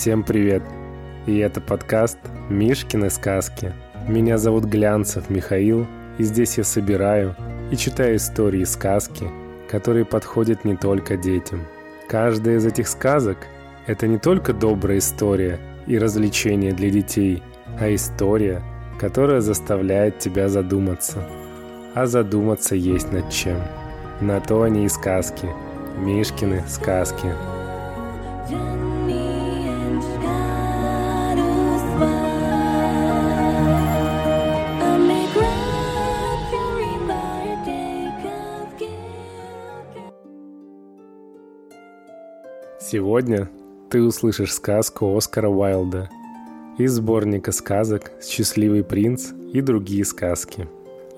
Всем привет! И это подкаст «Мишкины сказки». Меня зовут Глянцев Михаил, и здесь я собираю и читаю истории сказки, которые подходят не только детям. Каждая из этих сказок – это не только добрая история и развлечение для детей, а история, которая заставляет тебя задуматься. А задуматься есть над чем. На то они и сказки. Мишкины сказки. Сегодня ты услышишь сказку Оскара Уайлда из сборника сказок «Счастливый принц» и другие сказки.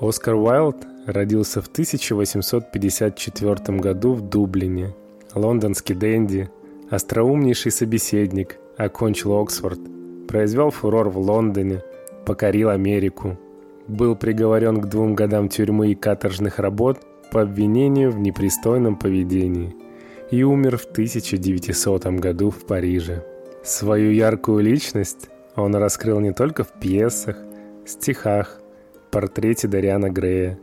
Оскар Уайлд родился в 1854 году в Дублине. Лондонский денди, остроумнейший собеседник, окончил Оксфорд, произвел фурор в Лондоне, покорил Америку. Был приговорен к двум годам тюрьмы и каторжных работ по обвинению в непристойном поведении – и умер в 1900 году в Париже. Свою яркую личность он раскрыл не только в пьесах, стихах, портрете Дариана Грея,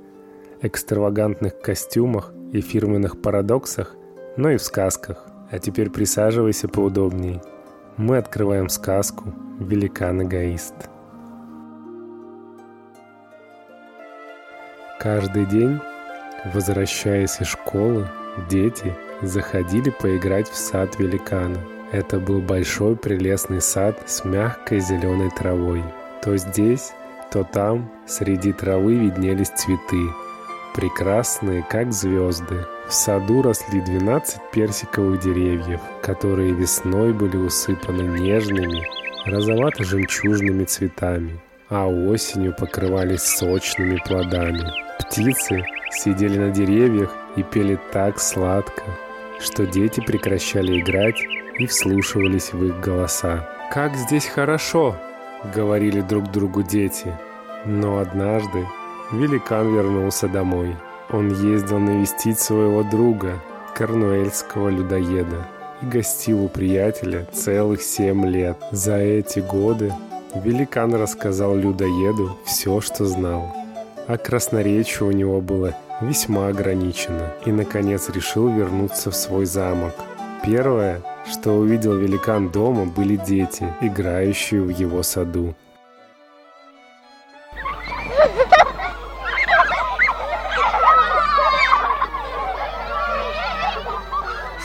экстравагантных костюмах и фирменных парадоксах, но и в сказках. А теперь присаживайся поудобнее. Мы открываем сказку «Великан-эгоист». Каждый день, возвращаясь из школы, дети – заходили поиграть в сад великана. Это был большой прелестный сад с мягкой зеленой травой. То здесь, то там среди травы виднелись цветы, прекрасные, как звезды. В саду росли 12 персиковых деревьев, которые весной были усыпаны нежными, розовато-жемчужными цветами, а осенью покрывались сочными плодами. Птицы сидели на деревьях и пели так сладко, что дети прекращали играть и вслушивались в их голоса. «Как здесь хорошо!» — говорили друг другу дети. Но однажды великан вернулся домой. Он ездил навестить своего друга, корнуэльского людоеда, и гостил у приятеля целых семь лет. За эти годы великан рассказал людоеду все, что знал. А красноречие у него было весьма ограничено и, наконец, решил вернуться в свой замок. Первое, что увидел великан дома, были дети, играющие в его саду.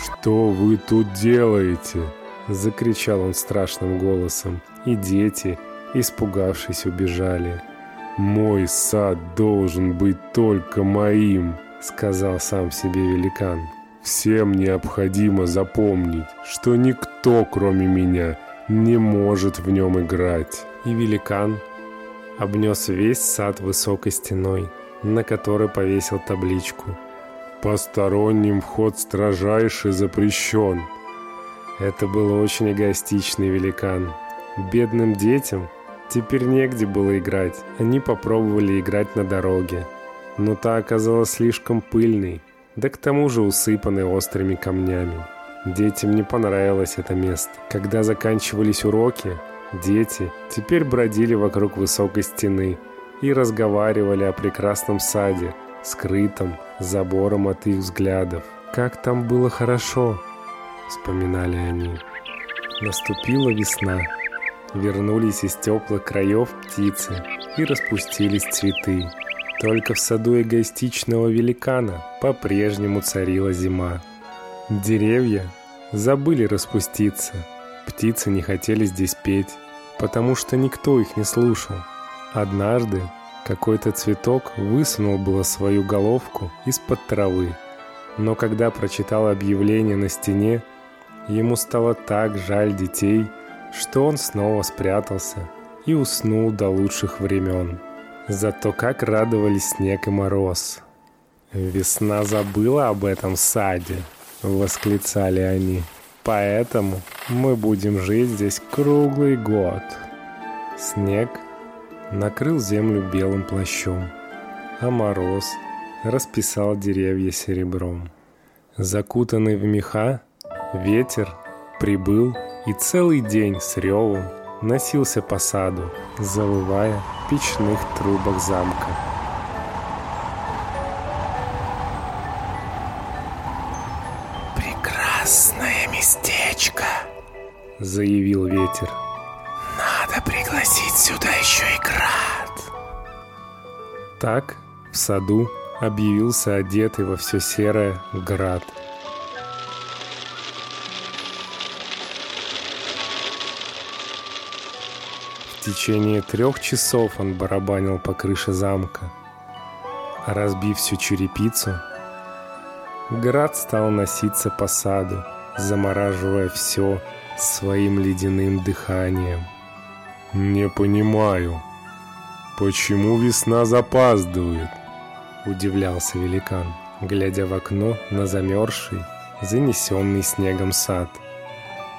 «Что вы тут делаете?» – закричал он страшным голосом, и дети, испугавшись, убежали – «Мой сад должен быть только моим», — сказал сам себе великан. «Всем необходимо запомнить, что никто, кроме меня, не может в нем играть». И великан обнес весь сад высокой стеной, на которой повесил табличку «Посторонним вход строжайше запрещен». Это был очень эгоистичный великан. Бедным детям — Теперь негде было играть. Они попробовали играть на дороге. Но та оказалась слишком пыльной, да к тому же усыпанной острыми камнями. Детям не понравилось это место. Когда заканчивались уроки, дети теперь бродили вокруг высокой стены и разговаривали о прекрасном саде, скрытом забором от их взглядов. «Как там было хорошо!» — вспоминали они. Наступила весна. Вернулись из теплых краев птицы и распустились цветы. Только в саду эгоистичного великана по-прежнему царила зима. Деревья забыли распуститься. Птицы не хотели здесь петь, потому что никто их не слушал. Однажды какой-то цветок высунул было свою головку из-под травы. Но когда прочитал объявление на стене, ему стало так жаль детей – что он снова спрятался и уснул до лучших времен. Зато как радовались снег и мороз. «Весна забыла об этом саде», — восклицали они. «Поэтому мы будем жить здесь круглый год». Снег накрыл землю белым плащом, а мороз расписал деревья серебром. Закутанный в меха, ветер прибыл и целый день с ревом носился по саду, завывая в печных трубах замка. «Прекрасное местечко!» — заявил ветер. «Надо пригласить сюда еще и град!» Так в саду объявился одетый во все серое град — В течение трех часов он барабанил по крыше замка. Разбив всю черепицу, град стал носиться по саду, замораживая все своим ледяным дыханием. «Не понимаю, почему весна запаздывает?» – удивлялся великан, глядя в окно на замерзший, занесенный снегом сад.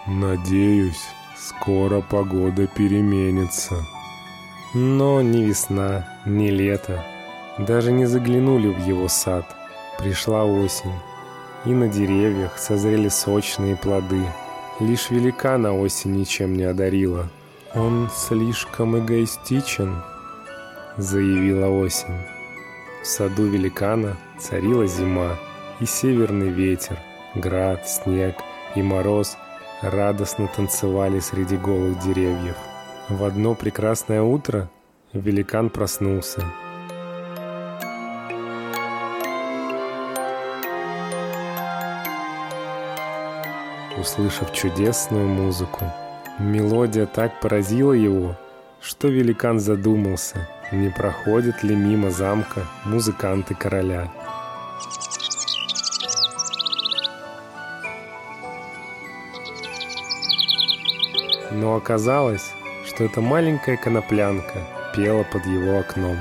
«Надеюсь, Скоро погода переменится. Но ни весна, ни лето даже не заглянули в его сад. Пришла осень, и на деревьях созрели сочные плоды. Лишь великана осень ничем не одарила. «Он слишком эгоистичен», — заявила осень. В саду великана царила зима, и северный ветер, град, снег и мороз радостно танцевали среди голых деревьев. В одно прекрасное утро великан проснулся. Услышав чудесную музыку, мелодия так поразила его, что великан задумался, не проходят ли мимо замка музыканты короля – Но оказалось, что эта маленькая коноплянка пела под его окном.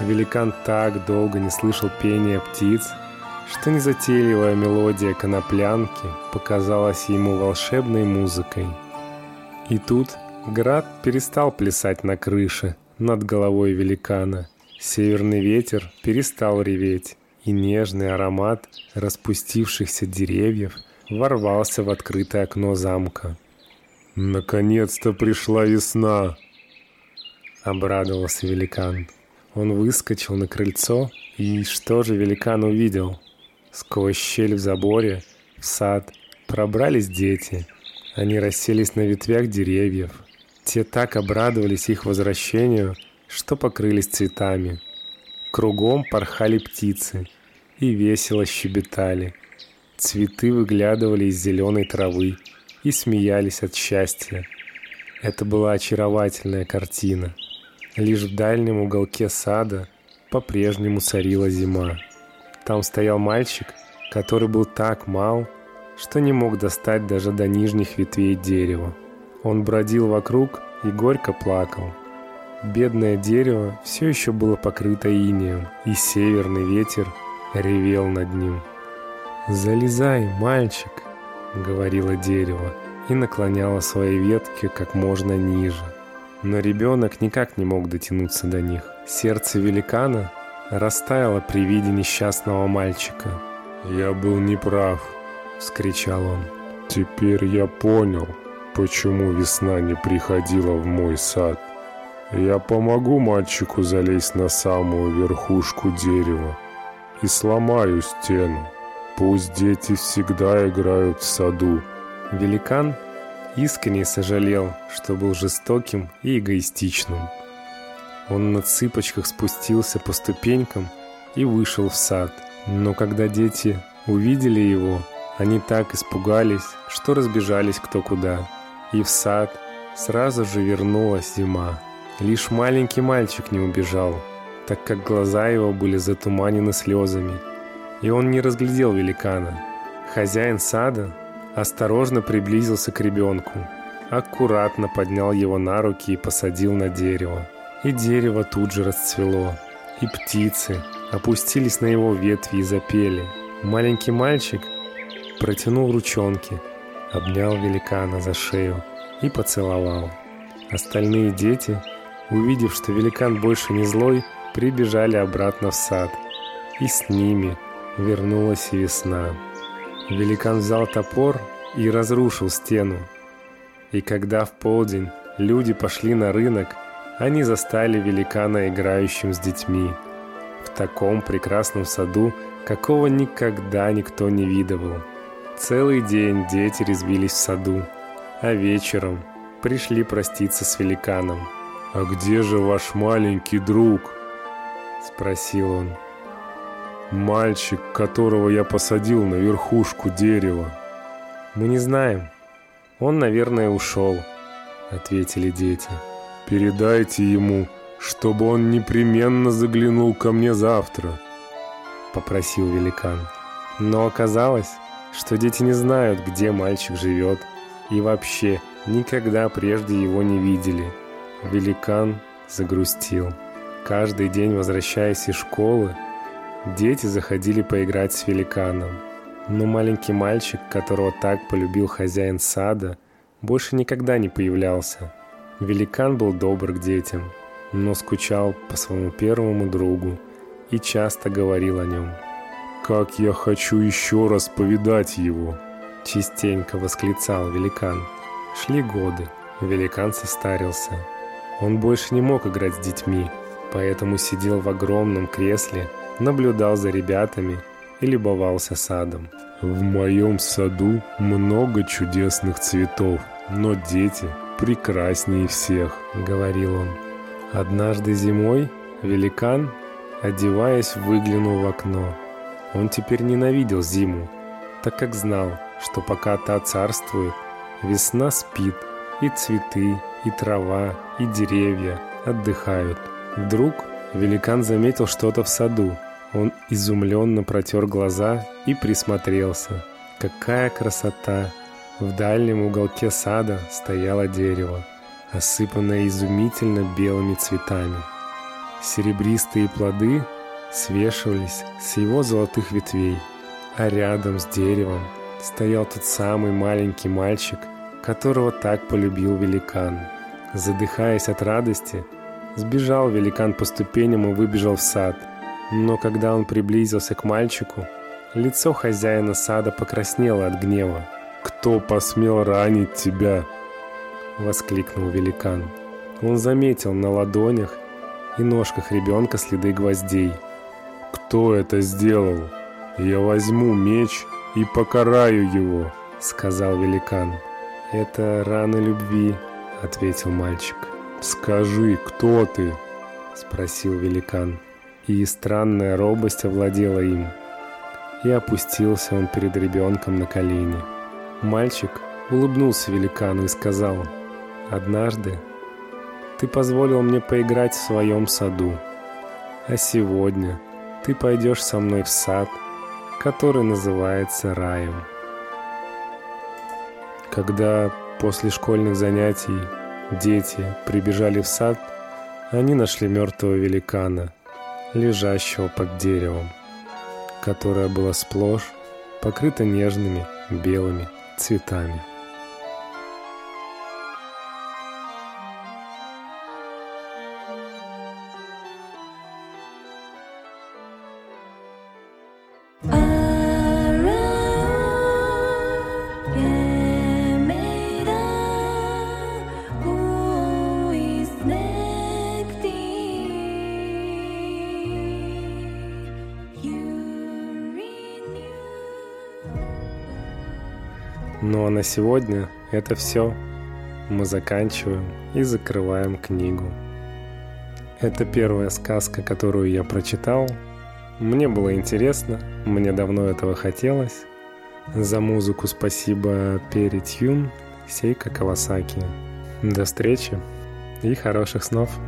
Великан так долго не слышал пения птиц, что незатейливая мелодия коноплянки показалась ему волшебной музыкой. И тут град перестал плясать на крыше над головой великана. Северный ветер перестал реветь, и нежный аромат распустившихся деревьев ворвался в открытое окно замка. «Наконец-то пришла весна!» Обрадовался великан. Он выскочил на крыльцо, и что же великан увидел? Сквозь щель в заборе, в сад, пробрались дети. Они расселись на ветвях деревьев. Те так обрадовались их возвращению, что покрылись цветами. Кругом порхали птицы и весело щебетали. Цветы выглядывали из зеленой травы, и смеялись от счастья. Это была очаровательная картина. Лишь в дальнем уголке сада по-прежнему царила зима. Там стоял мальчик, который был так мал, что не мог достать даже до нижних ветвей дерева. Он бродил вокруг и горько плакал. Бедное дерево все еще было покрыто инеем, и северный ветер ревел над ним. «Залезай, мальчик!» — говорило дерево, и наклоняло свои ветки как можно ниже. Но ребенок никак не мог дотянуться до них. Сердце великана растаяло при виде несчастного мальчика. «Я был неправ», — вскричал он. «Теперь я понял, почему весна не приходила в мой сад. Я помогу мальчику залезть на самую верхушку дерева и сломаю стену. Пусть дети всегда играют в саду. Великан искренне сожалел, что был жестоким и эгоистичным. Он на цыпочках спустился по ступенькам и вышел в сад. Но когда дети увидели его, они так испугались, что разбежались кто куда. И в сад сразу же вернулась зима. Лишь маленький мальчик не убежал, так как глаза его были затуманены слезами – и он не разглядел великана. Хозяин сада осторожно приблизился к ребенку, аккуратно поднял его на руки и посадил на дерево. И дерево тут же расцвело, и птицы опустились на его ветви и запели. Маленький мальчик протянул ручонки, обнял великана за шею и поцеловал. Остальные дети, увидев, что великан больше не злой, прибежали обратно в сад. И с ними – Вернулась весна. Великан взял топор и разрушил стену. И когда в полдень люди пошли на рынок, они застали великана играющим с детьми. В таком прекрасном саду, какого никогда никто не видывал. Целый день дети резвились в саду, а вечером пришли проститься с великаном. «А где же ваш маленький друг?» – спросил он. «Мальчик, которого я посадил на верхушку дерева». «Мы не знаем. Он, наверное, ушел», — ответили дети. «Передайте ему, чтобы он непременно заглянул ко мне завтра», — попросил великан. Но оказалось, что дети не знают, где мальчик живет, и вообще никогда прежде его не видели. Великан загрустил. Каждый день, возвращаясь из школы, дети заходили поиграть с великаном. Но маленький мальчик, которого так полюбил хозяин сада, больше никогда не появлялся. Великан был добр к детям, но скучал по своему первому другу и часто говорил о нем. «Как я хочу еще раз повидать его!» Частенько восклицал великан. Шли годы, великан состарился. Он больше не мог играть с детьми, поэтому сидел в огромном кресле, наблюдал за ребятами и любовался садом. В моем саду много чудесных цветов, но дети прекраснее всех, говорил он. Однажды зимой великан, одеваясь, выглянул в окно. Он теперь ненавидел зиму, так как знал, что пока та царствует, весна спит, и цветы, и трава, и деревья отдыхают. Вдруг великан заметил что-то в саду, он изумленно протер глаза и присмотрелся. Какая красота! В дальнем уголке сада стояло дерево, осыпанное изумительно белыми цветами. Серебристые плоды свешивались с его золотых ветвей, а рядом с деревом стоял тот самый маленький мальчик, которого так полюбил великан. Задыхаясь от радости, сбежал великан по ступеням и выбежал в сад – но когда он приблизился к мальчику, лицо хозяина сада покраснело от гнева. «Кто посмел ранить тебя?» — воскликнул великан. Он заметил на ладонях и ножках ребенка следы гвоздей. «Кто это сделал? Я возьму меч и покараю его», — сказал великан. «Это раны любви», — ответил мальчик. «Скажи, кто ты?» — спросил великан и странная робость овладела им. И опустился он перед ребенком на колени. Мальчик улыбнулся великану и сказал, «Однажды ты позволил мне поиграть в своем саду, а сегодня ты пойдешь со мной в сад, который называется раем». Когда после школьных занятий дети прибежали в сад, они нашли мертвого великана – лежащего под деревом, которое было сплошь покрыто нежными белыми цветами. А на сегодня это все. Мы заканчиваем и закрываем книгу. Это первая сказка, которую я прочитал. Мне было интересно, мне давно этого хотелось. За музыку спасибо Перри Тюн, Сейка Кавасаки. До встречи и хороших снов!